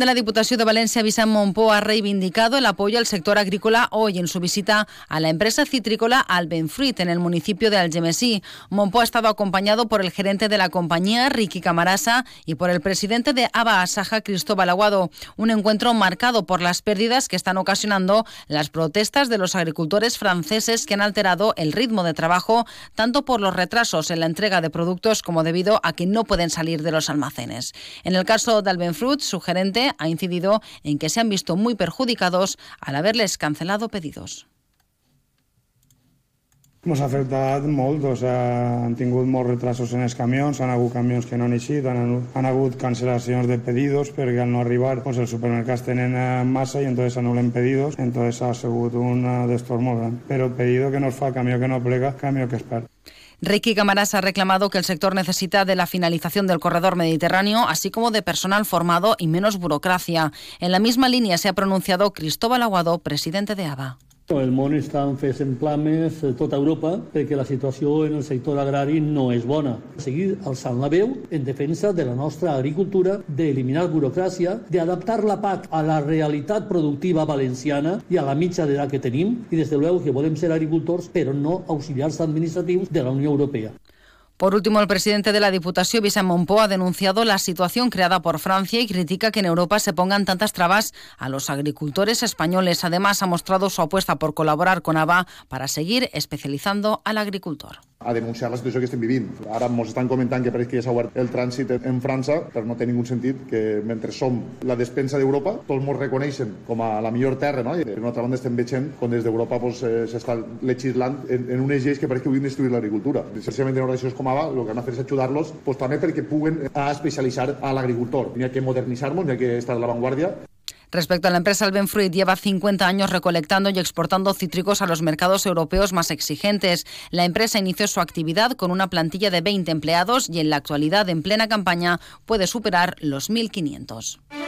de la Diputación de Valencia, Vicent Monpó, ha reivindicado el apoyo al sector agrícola hoy en su visita a la empresa citrícola Albenfruit en el municipio de Algemesí. Monpó ha estado acompañado por el gerente de la compañía, Ricky Camarasa, y por el presidente de Aba Asaja, Cristóbal Aguado. Un encuentro marcado por las pérdidas que están ocasionando las protestas de los agricultores franceses que han alterado el ritmo de trabajo, tanto por los retrasos en la entrega de productos como debido a que no pueden salir de los almacenes. En el caso de Albenfruit, su gerente ha incidido en que se han visto muy perjudicados al haberles cancelado pedidos. Ens ha afectat molt, o sea, han tingut molts retrasos en els camions, han hagut camions que no han eixit, han, han hagut cancel·lacions de pedidos perquè al no arribar pues, els supermercats tenen eh, massa i entonces anulen pedidos, entonces ha sigut un eh, destorb molt gran. Però pedido que no es fa, camió que no plega, camió que es perd. Ricky Camaras ha reclamado que el sector necesita de la finalización del corredor mediterráneo, así como de personal formado y menos burocracia. En la misma línea se ha pronunciado Cristóbal Aguado, presidente de ABA. El món està en plames a tota Europa perquè la situació en el sector agrari no és bona. Seguir alçant la veu en defensa de la nostra agricultura, d'eliminar burocràcia, d'adaptar la PAC a la realitat productiva valenciana i a la mitja d'edat que tenim i des de luego que volem ser agricultors però no auxiliars administratius de la Unió Europea. Por último, el presidente de la Diputación, Vicent Monpó, ha denunciado la situación creada por Francia y critica que en Europa se pongan tantas trabas a los agricultores españoles. Además, ha mostrado su apuesta por colaborar con ABA para seguir especializando al agricultor. A denunciar la situació que estem vivint. Ara ens estan comentant que pareix que ja s'ha obert el trànsit en França, però no té ningú sentit que mentre som la despensa d'Europa, tots ens reconeixen com a la millor terra, no? i per una altra banda estem veient com des d'Europa pues, eh, s'està legislant en, en unes lleis que pareix que vulguin destruir l'agricultura. Precisament en organitzacions com AVA, el que han de fer és ajudar-los pues, també perquè puguen a especialitzar a l'agricultor. N'hi ha que modernitzar-nos, n'hi ha que estar a l'avantguàrdia Respecto a la empresa Albenfruit, lleva 50 años recolectando y exportando cítricos a los mercados europeos más exigentes. La empresa inició su actividad con una plantilla de 20 empleados y en la actualidad, en plena campaña, puede superar los 1.500.